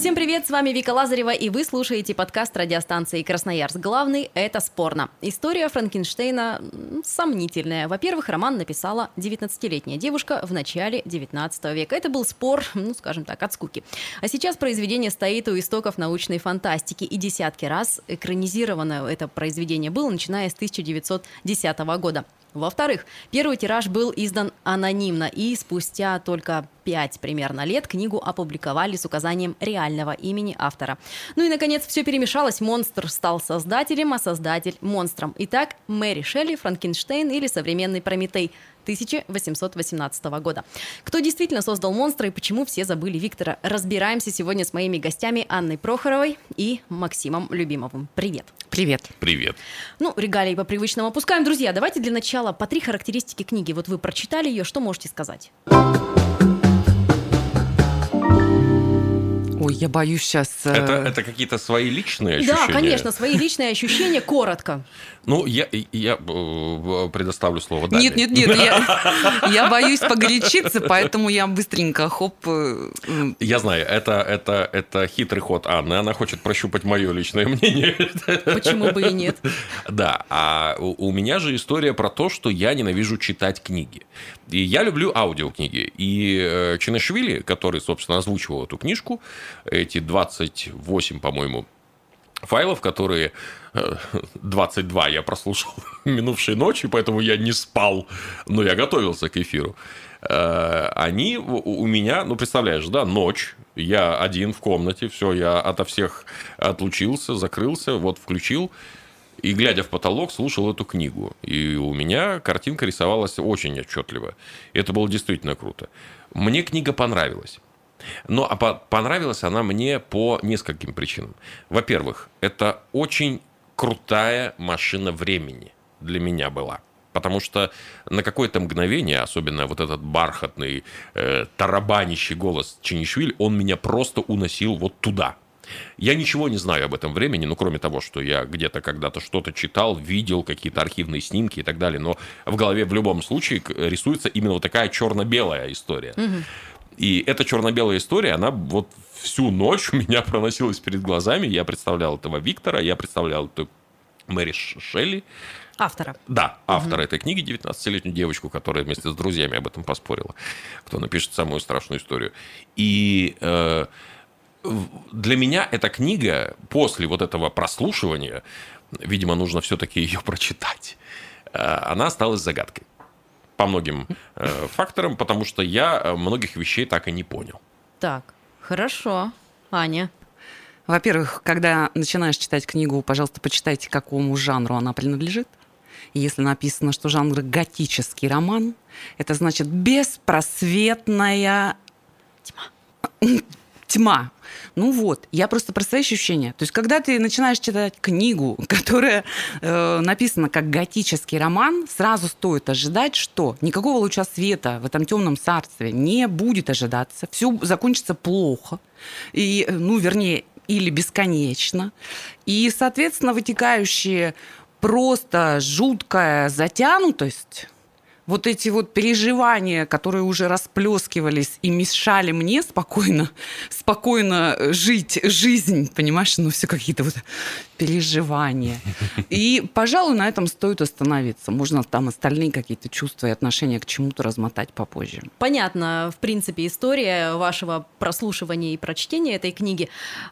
Всем привет, с вами Вика Лазарева, и вы слушаете подкаст радиостанции «Красноярск». Главный – это «Спорно». История Франкенштейна сомнительная. Во-первых, роман написала 19-летняя девушка в начале 19 века. Это был спор, ну, скажем так, от скуки. А сейчас произведение стоит у истоков научной фантастики, и десятки раз экранизировано это произведение было, начиная с 1910 года. Во-вторых, первый тираж был издан анонимно, и спустя только пять примерно лет книгу опубликовали с указанием реального имени автора. Ну и, наконец, все перемешалось. Монстр стал создателем, а создатель – монстром. Итак, Мэри Шелли, Франкенштейн или современный Прометей 1818 года. Кто действительно создал монстра и почему все забыли Виктора? Разбираемся сегодня с моими гостями Анной Прохоровой и Максимом Любимовым. Привет! Привет. Привет. Ну, регалии по привычному опускаем. Друзья, давайте для начала по три характеристики книги. Вот вы прочитали ее, что можете сказать? Ой, я боюсь сейчас... Это, это какие-то свои личные ощущения? Да, конечно, свои личные ощущения коротко. Ну, я, я э, предоставлю слово Даме. Нет, нет, нет, я, я боюсь погорячиться, поэтому я быстренько хоп. э, Я знаю, это, это, это хитрый ход Анны. Она хочет прощупать мое личное мнение. Почему бы и нет? Да, а у, у меня же история про то, что я ненавижу читать книги. И я люблю аудиокниги. И э, Чинашвили, который, собственно, озвучивал эту книжку, эти 28, по-моему, файлов, которые э, 22 я прослушал минувшей ночи, поэтому я не спал, но я готовился к эфиру. Э, Они у меня, ну, представляешь, да, ночь, я один в комнате, все, я ото всех отлучился, закрылся, вот включил, и, глядя в потолок, слушал эту книгу. И у меня картинка рисовалась очень отчетливо. Это было действительно круто. Мне книга понравилась. Но а по- понравилась она мне по нескольким причинам. Во-первых, это очень крутая машина времени для меня была. Потому что на какое-то мгновение, особенно вот этот бархатный, э, тарабанящий голос Чинишвили, он меня просто уносил вот туда. Я ничего не знаю об этом времени, ну, кроме того, что я где-то когда-то что-то читал, видел какие-то архивные снимки и так далее. Но в голове в любом случае рисуется именно вот такая черно-белая история. И эта черно-белая история, она вот всю ночь у меня проносилась перед глазами. Я представлял этого Виктора, я представлял эту Мэри Шелли. Автора. Да, автор этой книги, 19-летнюю девочку, которая вместе с друзьями об этом поспорила, кто напишет самую страшную историю. И э, для меня эта книга после вот этого прослушивания, видимо, нужно все-таки ее прочитать, э, она осталась загадкой по многим э, факторам, потому что я э, многих вещей так и не понял. Так, хорошо. Аня. Во-первых, когда начинаешь читать книгу, пожалуйста, почитайте, к какому жанру она принадлежит. Если написано, что жанр готический роман, это значит беспросветная тьма. Ну вот, я просто про свои ощущения. То есть, когда ты начинаешь читать книгу, которая э, написана как готический роман, сразу стоит ожидать, что никакого луча света в этом темном царстве не будет ожидаться, все закончится плохо, и, э, ну, вернее, или бесконечно. И, соответственно, вытекающие просто жуткая затянутость вот эти вот переживания, которые уже расплескивались и мешали мне спокойно, спокойно жить жизнь, понимаешь, ну все какие-то вот переживания. И, пожалуй, на этом стоит остановиться. Можно там остальные какие-то чувства и отношения к чему-то размотать попозже. Понятно, в принципе, история вашего прослушивания и прочтения этой книги.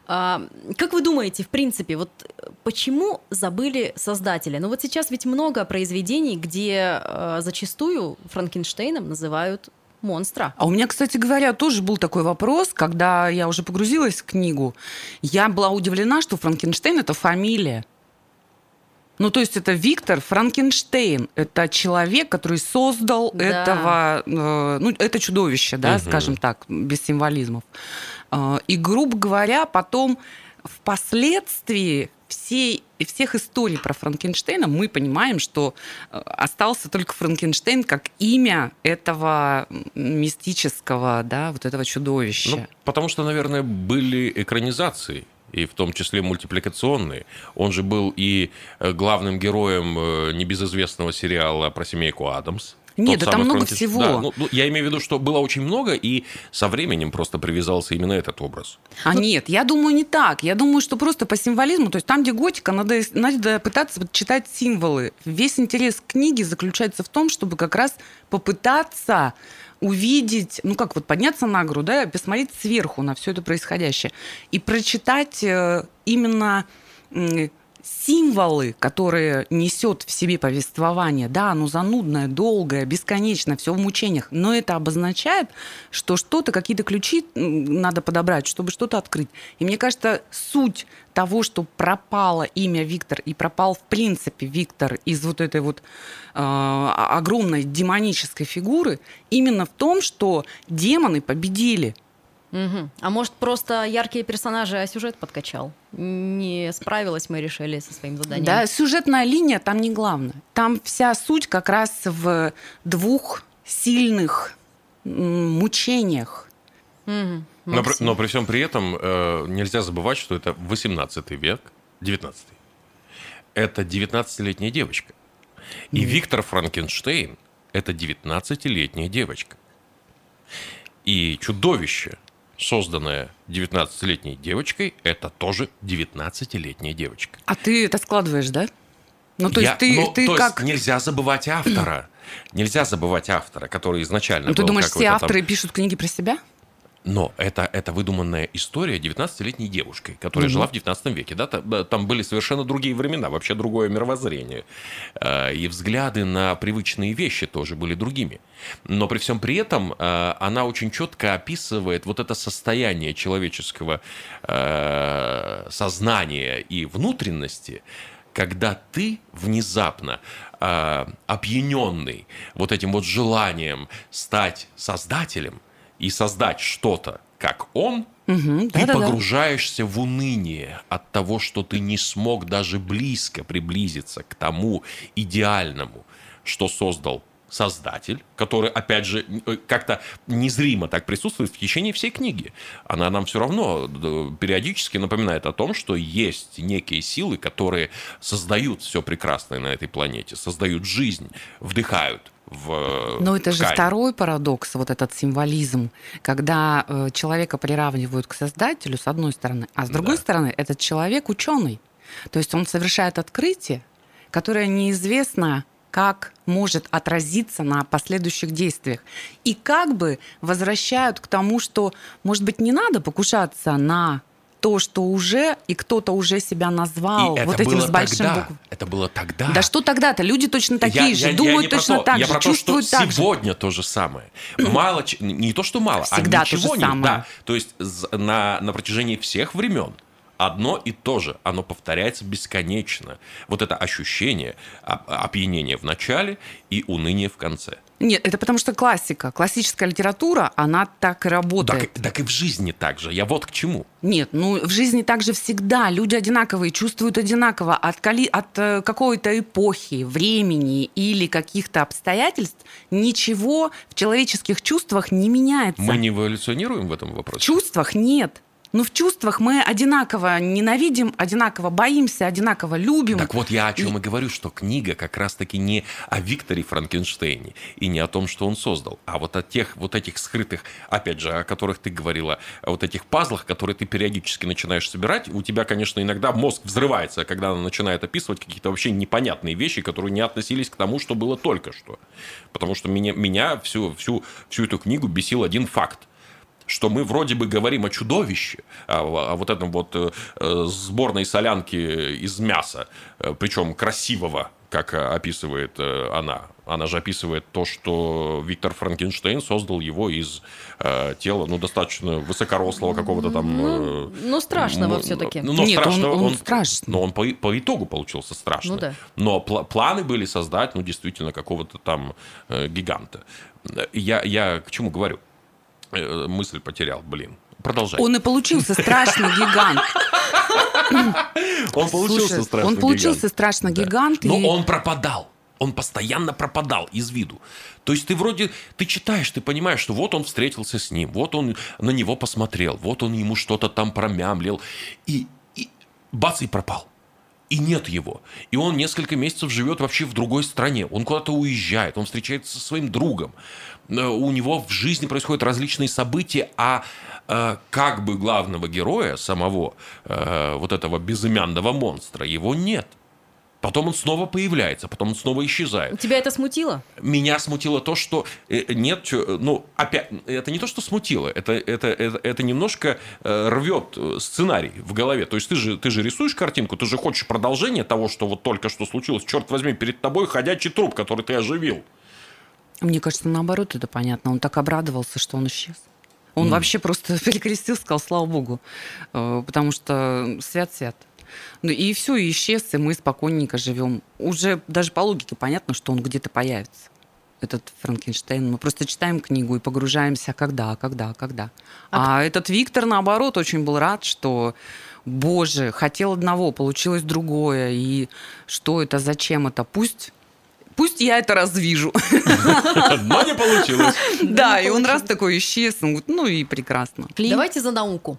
А, Как вы думаете, в принципе, вот э, почему забыли создателя? Ну вот сейчас ведь много произведений, где э, зачастую Франкенштейном называют монстра. А у меня, кстати говоря, тоже был такой вопрос, когда я уже погрузилась в книгу. Я была удивлена, что Франкенштейн – это фамилия. Ну, то есть это Виктор Франкенштейн. Это человек, который создал Да. этого, э, ну, это чудовище, да, Мгм. скажем так, без символизмов. Э, и, грубо говоря, потом впоследствии всей, всех историй про Франкенштейна мы понимаем, что э, остался только Франкенштейн как имя этого мистического, да, вот этого чудовища. Ну, потому что, наверное, были экранизации и в том числе мультипликационные. Он же был и э, главным героем э, небезызвестного сериала про семейку Адамс. Нет, да там много Франкенш- всего. Да, ну, ну, я имею в виду, что было очень много, и со временем просто привязался именно этот образ. А нет, я думаю, не так. Я думаю, что просто по символизму, то есть там, где готика, надо, надо пытаться читать символы. Весь интерес книги заключается в том, чтобы как раз попытаться увидеть, ну как вот подняться на гору, да, посмотреть сверху на все это происходящее и прочитать э, именно символы, которые несет в себе повествование. Да, оно занудное, долгое, бесконечное, все в мучениях, но это обозначает, что что-то, какие-то ключи надо подобрать, чтобы что-то открыть. И мне кажется, суть того, что пропало имя Виктор и пропал в принципе Виктор из вот этой вот э, огромной демонической фигуры, именно в том, что демоны победили. Мгм. А может, просто яркие персонажи, а сюжет подкачал? Не справилась мы решили со своим заданием. Да, сюжетная линия там не главное. Там вся суть как раз в двух сильных мучениях. Мгм. Но, при- но при всем при этом э, нельзя забывать, что это 18 век, 19 Это 19-летняя девочка. И Виктор Франкенштейн – это 19-летняя девочка. И чудовище, созданное 19-летней девочкой, это тоже 19-летняя девочка. А ты это складываешь, да? Ну, то Я- есть ты, ну, ты то есть как... нельзя забывать автора. Нельзя забывать автора, который изначально Ну, ты думаешь, все какой-то там- авторы пишут книги про себя? Но это, это выдуманная история 19-летней девушкой, которая жила в 19 веке. Да? Та- да, Там были совершенно другие времена, вообще другое мировоззрение. Э, И взгляды на привычные вещи тоже были другими. Но при всем при этом э, она очень четко описывает вот это состояние человеческого э, сознания и внутренности, когда ты внезапно опьяненный вот этим вот желанием стать создателем и создать что-то, как он, Мгм, ты да-да-да. погружаешься в уныние от того, что ты не смог даже близко приблизиться к тому идеальному, что создал создатель, который, опять же, э, как-то незримо так присутствует в течение всей книги. Она нам все равно э, периодически напоминает о том, что есть некие силы, которые создают все прекрасное на этой планете, создают жизнь, вдыхают в э, Но это же ткань. второй парадокс, вот этот символизм, когда человека приравнивают к создателю, с одной стороны, а с другой Да. стороны, этот человек ученый. То есть он совершает открытие, которое неизвестно, как может отразиться на последующих действиях. И как бы возвращают к тому, что, может быть, не надо покушаться на то, что уже, и кто-то уже себя назвал И вот этим с большим тогда. букв. Это было тогда. Да что тогда-то? Люди точно такие Я- же, я- я думают про точно то. так я же, про то, чувствуют что так же. сегодня то же самое. Мало, не то, что мало, Всегда а то же ничего не... самое. Да, то есть на, на протяжении всех времен одно и то же, оно повторяется бесконечно. Вот это ощущение оп- опьянения в начале и уныния в конце. Нет, это потому что классика. Классическая литература, она так и Так, работает. так и в жизни так же. Я вот к чему. Нет, ну в жизни также всегда люди одинаковые, чувствуют одинаково от, коли- от э, какой-то эпохи, времени или каких-то обстоятельств ничего в человеческих чувствах не меняется. Мы не эволюционируем в этом В вопросе? чувствах нет. Ну, в чувствах мы одинаково ненавидим, одинаково боимся, одинаково любим. Так вот я о чем и говорю, что книга как раз-таки не о Викторе Франкенштейне и не о том, что он создал, а вот о тех вот этих скрытых, опять же, о которых ты говорила, о вот этих пазлах, которые ты периодически начинаешь собирать. У тебя, конечно, иногда мозг взрывается, когда она начинает описывать какие-то вообще непонятные вещи, которые не относились к тому, что было только что. Потому что меня, меня всю, всю, всю эту книгу бесил один факт что мы вроде бы говорим о чудовище, о, о вот этом вот э, сборной солянке из мяса, э, причем красивого, как э, описывает э, она. Она же описывает то, что Виктор Франкенштейн создал его из э, тела, ну, достаточно высокорослого какого-то там... э, ну, страшного м, всё-таки. Ну, но Нет, он- страшного он страшный. Но он по, по итогу получился страшный. Ну да. Но пла- планы были создать, ну, действительно, какого-то там э, гиганта. Я, я к чему говорю? Э, мысль потерял, блин. Продолжай. Он и получился страшный гигант. Он получился Слушай, страшно Он получился гигант. страшно гигант. Но он пропадал. Он постоянно пропадал из виду. То есть ты вроде, ты читаешь, ты понимаешь, что вот он встретился с ним, вот он на него посмотрел, вот он ему что-то там промямлил, и, и бац, и пропал. И нет его. И он несколько месяцев живет вообще в другой стране. Он куда-то уезжает, он встречается со своим другом. Э, У него в жизни происходят различные события, а э, как бы главного героя, самого э, вот этого безымянного монстра, его нет. Потом он снова появляется, потом он снова исчезает. Тебя это смутило? Меня смутило то, что э, нет, чё- ну, опять, это не то, что смутило, это, это, это, это немножко э, рвет э, сценарий в голове. То есть ты же, ты же рисуешь картинку, ты же хочешь продолжение того, что вот только что случилось. Черт возьми, перед тобой ходячий труп, который ты оживил. Мне кажется, наоборот, это понятно. Он так обрадовался, что он исчез. Он вообще просто перекрестился, сказал, слава богу, Э, потому что свят-свят. Ну и все, и исчез, и мы спокойненько живем. Уже даже по логике понятно, что он где-то появится. Этот Франкенштейн. Мы просто читаем книгу и погружаемся, когда, когда, когда. А, этот Виктор, наоборот, очень был рад, что, боже, хотел одного, получилось другое. И что это, зачем это? Пусть, пусть я это развижу. Но не получилось. Да, и он раз такой исчез, ну и прекрасно. Давайте за науку.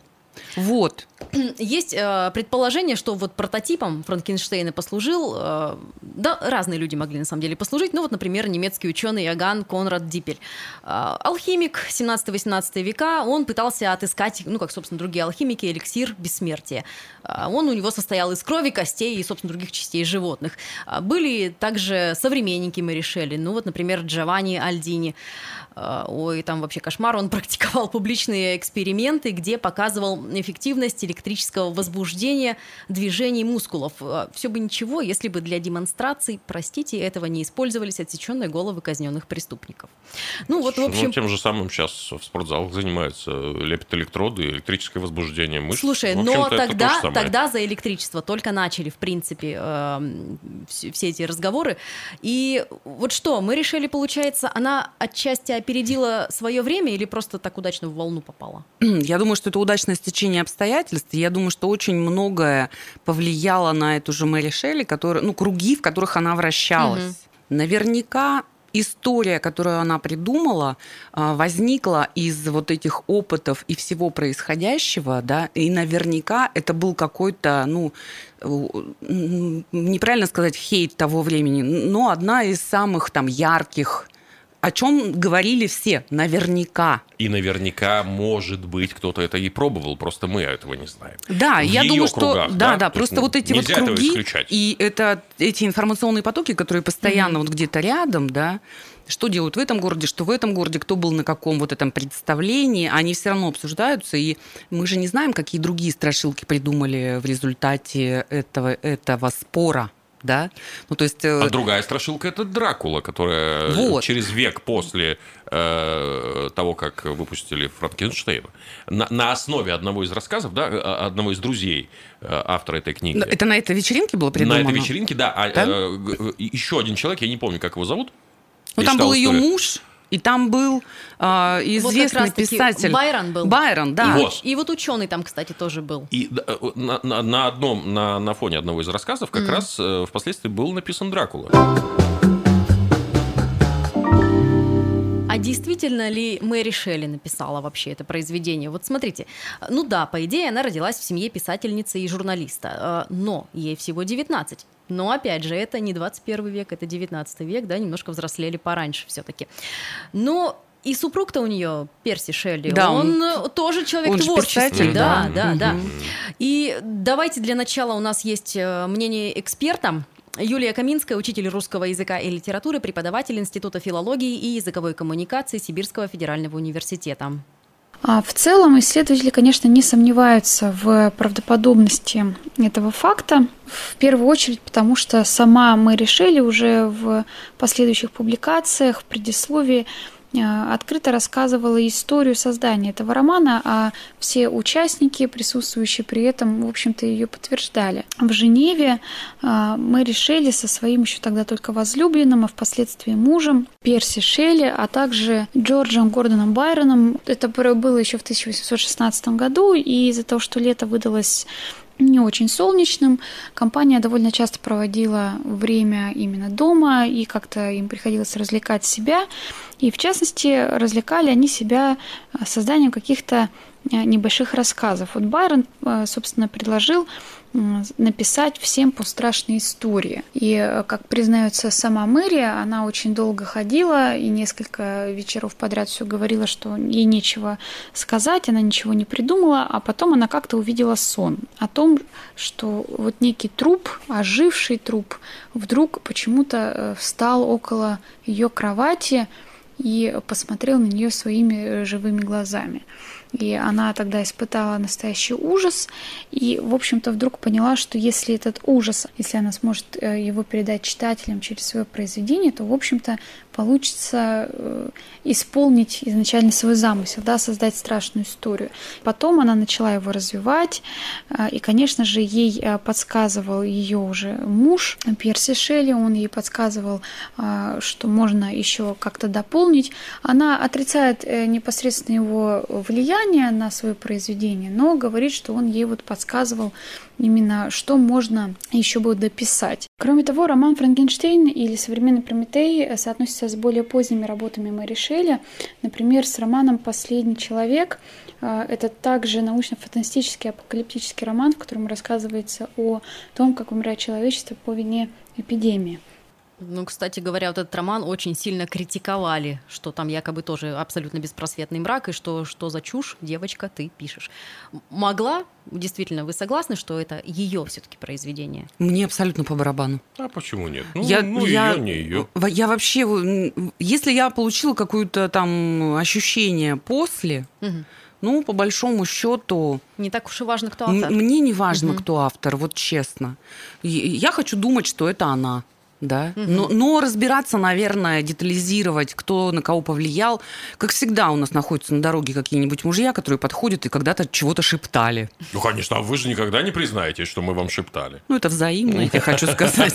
Вот. Есть э, предположение, что вот прототипом Франкенштейна послужил, э, да, разные люди могли на самом деле послужить, ну вот, например, немецкий ученый Иоганн Конрад Диппель. Э, алхимик 17-18 века, он пытался отыскать, ну, как, собственно, другие алхимики, эликсир бессмертия. Э, он у него состоял из крови, костей и, собственно, других частей животных. Э, Были также современники Мэри Шелли, ну вот, например, Джованни Альдини. Э, Ой, там вообще кошмар. Он практиковал публичные эксперименты, где показывал эффективность электрического возбуждения движений мускулов. Все бы ничего, если бы для демонстраций, простите, этого не использовались отсеченные головы казненных преступников. Ну вот, в Ну, общем... тем же самым сейчас в спортзалах занимаются, лепят электроды, электрическое возбуждение мышц. Слушай, но это то тогда, тогда за электричество только начали, в принципе, эм, вс- все эти разговоры. И вот что, мы решили, получается, она отчасти опередила свое время или просто так удачно в волну попала? Я думаю, что это удачное стечение обстоятельств. Я думаю, что очень многое повлияло на эту же Мэри Шелли, которая, ну, круги, в которых она вращалась. Мгм. Наверняка история, которую она придумала, а, возникла из вот этих опытов и всего происходящего, да, и наверняка это был какой-то, ну, неправильно сказать хейт того времени, но одна из самых там ярких, о чем говорили все, наверняка. И наверняка, может быть, кто-то это и пробовал, просто мы этого не знаем. Да, В я думаю, что кругах, да, да? да, То есть, просто ну, вот эти вот круги и это эти информационные потоки, которые постоянно вот где-то рядом, да, что делают в этом городе, что в этом городе, кто был на каком вот этом представлении, они все равно обсуждаются, и мы же не знаем, какие другие страшилки придумали в результате этого, этого спора, да? Ну, то есть... э, А другая страшилка это Дракула, которая Вот. через век после э, того, как выпустили Франкенштейна, на, на основе одного из рассказов, да, э, одного из друзей э, автора этой книги. это на этой вечеринке было придумано? На этой вечеринке, да. А, э, г- еще один человек, я не помню, как его зовут. Ну, Я там был ее историю. муж, и там был Вот как известный раз-таки писатель. Байрон был. Байрон, да. И, Вот. и вот ученый там, кстати, тоже был. И э, на, на- на одном, на, на фоне одного из рассказов как раз э, впоследствии был написан Дракула. Действительно ли Мэри Шелли написала вообще это произведение? Вот смотрите, ну да, по идее, она родилась в семье писательницы и журналиста, э, но ей всего 19. Но, опять же, это не 21 век, это 19 век, да, немножко взрослели пораньше все-таки. Но и супруг-то у нее, Перси Шелли, Да, он, он- тоже человек он творческий. писатель, да, да. да, да. И давайте для начала у нас есть э, мнение эксперта. Юлия Каминская, учитель русского языка и литературы, преподаватель Института филологии и языковой коммуникации Сибирского федерального университета. А В целом исследователи, конечно, не сомневаются в правдоподобности этого факта, в первую очередь потому, что сама Мэри Шелли уже в последующих публикациях, в предисловии открыто рассказывала историю создания этого романа, а все участники, присутствующие при этом, в общем-то, ее подтверждали. В Женеве э, Мэри Шелли со своим еще тогда только возлюбленным, а впоследствии мужем Перси Шелли, а также Джорджем Гордоном Байроном. Это было еще в 1816 году, и из-за того, что лето выдалось не очень солнечным. Компания довольно часто проводила время именно дома, и как-то им приходилось развлекать себя. И в частности, развлекали они себя созданием каких-то небольших рассказов. Вот Байрон, э, собственно, предложил написать всем по страшной истории. И, э, как признается сама Мэри, она очень долго ходила и несколько вечеров подряд все говорила, что ей нечего сказать, она ничего не придумала, а потом она как-то увидела сон о том, что вот некий труп, оживший труп, вдруг почему-то э, встал около ее кровати и посмотрел на нее своими э, живыми глазами. И она тогда испытала настоящий ужас. И, в общем-то, вдруг поняла, что если этот ужас, если она сможет э, его передать читателям через свое произведение, то, в общем-то, получится э, исполнить изначально свой замысел, да, создать страшную историю. Потом она начала его развивать, э, и, конечно же, ей подсказывал ее уже муж Перси Шелли, он ей подсказывал, что можно еще как-то дополнить. Она отрицает непосредственно его влияние, влияние на свое произведение, но говорит, что он ей вот подсказывал именно, что можно еще бы дописать. Кроме того, роман «Франкенштейн» или «Современный Прометей» соотносится с более поздними работами Мэри Шелли, например, с романом «Последний человек». А, это также научно-фантастический апокалиптический роман, в котором рассказывается о том, как умирает человечество по вине эпидемии. Ну, кстати говоря, вот этот роман очень сильно критиковали, что там якобы тоже абсолютно беспросветный мрак, и что, что за чушь, девочка, ты пишешь. Могла, действительно, вы согласны, что это ее все-таки произведение? Мне абсолютно по барабану. А почему нет? Ну, я, ну я, ее, не ее. Я вообще, если я получила какое-то там ощущение после, угу. Ну, по большому счету... Не так уж и важно, кто автор. Мне не важно, угу. кто автор, вот честно. Я хочу думать, что это она да. Угу. Но, но разбираться, наверное, детализировать, кто на кого повлиял. Как всегда у нас находятся на дороге какие-нибудь мужья, которые подходят и когда-то чего-то шептали. Ну, конечно, а вы же никогда не признаете, что мы вам шептали. Ну, это взаимно, я хочу сказать.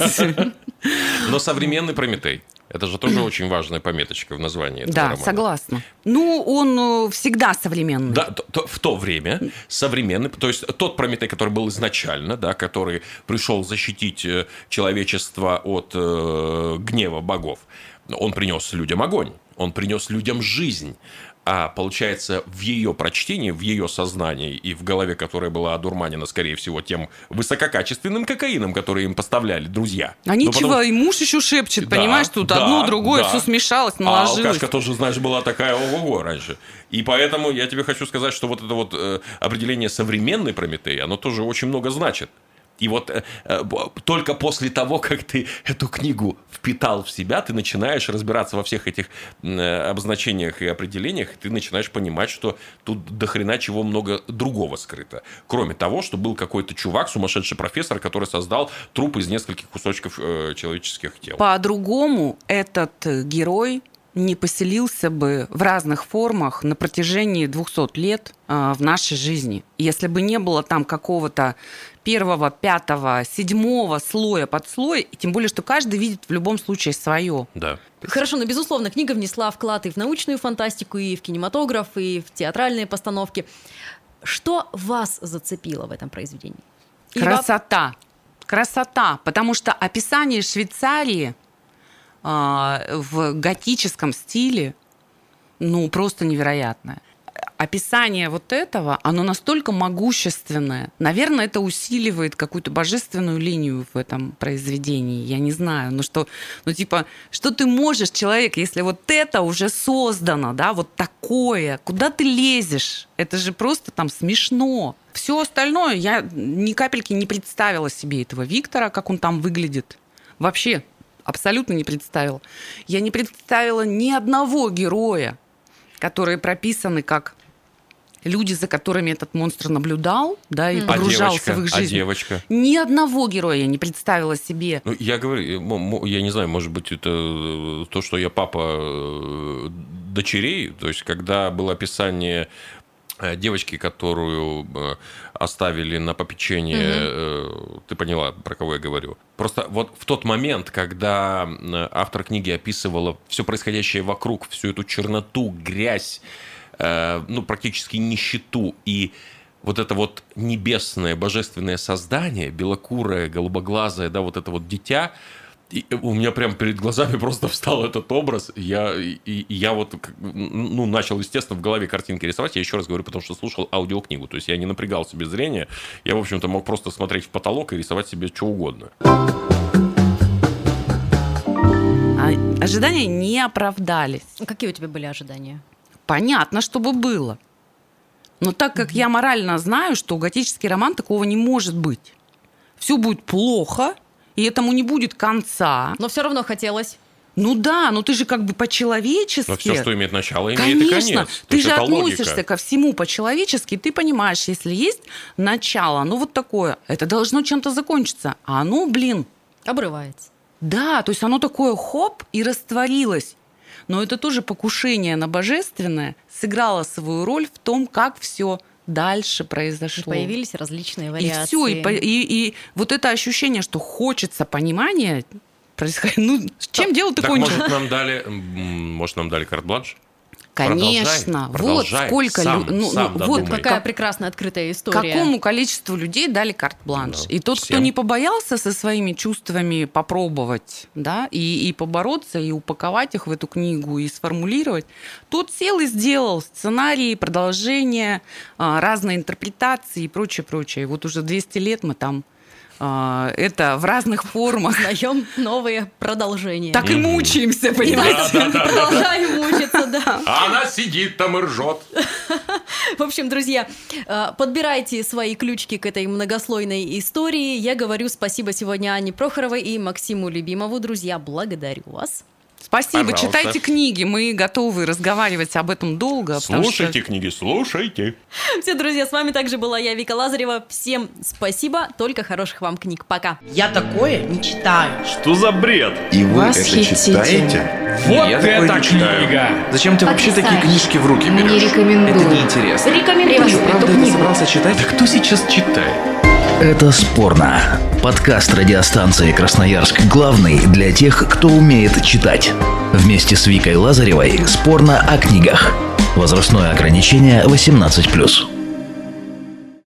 Но современный Прометей. Это же тоже очень важная пометочка в названии этого да, романа. согласна. Ну, он э, всегда современный. Да, то, то, в то время современный, то есть тот Прометей, который был изначально, да, который пришел защитить э, человечество от э, гнева богов, он принес людям огонь, он принес людям жизнь, а получается в ее прочтении, в ее сознании и в голове, которая была одурманена, скорее всего, тем высококачественным кокаином, который им поставляли друзья. А ничего, потом... и муж еще шепчет, да, понимаешь, тут да, одно, другое, да. все смешалось, наложилось. А алкашка тоже, знаешь, была такая ого-го раньше. И поэтому я тебе хочу сказать, что вот это вот э, определение современной Прометей, оно тоже очень много значит. И вот э, э, только после того, как ты эту книгу впитал в себя, ты начинаешь разбираться во всех этих э, обозначениях и определениях, и ты начинаешь понимать, что тут до хрена чего много другого скрыто. Кроме того, что был какой-то чувак, сумасшедший профессор, который создал труп из нескольких кусочков э, человеческих тел. По-другому этот герой не поселился бы в разных формах на протяжении 200 лет э, в нашей жизни. Если бы не было там какого-то первого, пятого, седьмого слоя под слой, и тем более, что каждый видит в любом случае свое. Да. Хорошо, но, безусловно, книга внесла вклад и в научную фантастику, и в кинематограф, и в театральные постановки. Что вас зацепило в этом произведении? Красота. Красота. Потому что описание Швейцарии в готическом стиле, ну, просто невероятное описание вот этого, оно настолько могущественное. Наверное, это усиливает какую-то божественную линию в этом произведении. Я не знаю. Ну что, ну типа, что ты можешь, человек, если вот это уже создано, да, вот такое, куда ты лезешь? Это же просто там смешно. Все остальное, я ни капельки не представила себе этого Виктора, как он там выглядит. Вообще, абсолютно не представила. Я не представила ни одного героя, которые прописаны как люди, за которыми этот монстр наблюдал, да, и погружался а девочка, в их а жизнь. А девочка? Ни одного героя я не представила себе. Ну, я говорю, я не знаю, может быть, это э, то, что я папа э, дочерей, то есть, когда было описание э, девочки, которую оставили на попечение, угу. ты поняла, про кого я говорю. Просто вот в тот момент, когда автор книги описывала все происходящее вокруг, всю эту черноту, грязь, Э, ну, практически нищету и вот это вот небесное, божественное создание, белокурое, голубоглазое, да, вот это вот дитя, и у меня прям перед глазами просто встал этот образ. Я, и, и я вот ну, начал, естественно, в голове картинки рисовать. Я еще раз говорю, потому что слушал аудиокнигу. То есть я не напрягал себе зрение. Я, в общем-то, мог просто смотреть в потолок и рисовать себе что угодно. А ожидания не оправдались. Какие у тебя были ожидания? Понятно, чтобы было. Но так как я морально знаю, что готический роман такого не может быть. Все будет плохо, и этому не будет конца. Но все равно хотелось. Ну да, но ты же как бы по-человечески. Но все, что имеет начало, имеет Конечно, и конец. ты же относишься логика. ко всему по-человечески, ты понимаешь, если есть начало, ну вот такое, это должно чем-то закончиться, а оно, блин... Обрывается. Да, то есть оно такое хоп и растворилось. Но это тоже покушение на божественное сыграло свою роль в том, как все дальше произошло. Появились различные вариации. И все, и, и, и вот это ощущение, что хочется понимания, происходит. Ну, чем дело ты так? Может, нам дали, может, нам дали карт-бланш? Конечно, продолжай, вот сколько сам, ну, сам ну, вот какая как, прекрасная открытая история. Какому количеству людей дали карт-бланш? Да, и тот, всем. кто не побоялся со своими чувствами попробовать, да, и, и побороться, и упаковать их в эту книгу, и сформулировать, тот сел и сделал сценарии, продолжение, а, разные интерпретации и прочее, прочее. И вот уже 200 лет мы там это в разных формах. Узнаем новые продолжения. Так и мучаемся, понимаете? Продолжаем мучиться, да. А она сидит там и ржет. В общем, друзья, а, подбирайте свои ключики к этой многослойной истории. Я говорю спасибо сегодня Анне Прохоровой и Максиму Любимову. Друзья, благодарю вас. Спасибо, Пожалуйста. читайте книги, мы готовы разговаривать об этом долго. Слушайте что... книги, слушайте. Все, друзья, с вами также была я, Вика Лазарева. Всем спасибо, только хороших вам книг. Пока. Я такое не читаю. Что за бред? И вы это читаете? Вот я это книга! Зачем ты вообще такие книжки в руки берешь? Не рекомендую. Это неинтересно. Рекомендую. Ты правда это собрался читать? Да кто сейчас читает? Это спорно. Подкаст радиостанции Красноярск главный для тех, кто умеет читать. Вместе с Викой Лазаревой спорно о книгах. Возрастное ограничение 18+.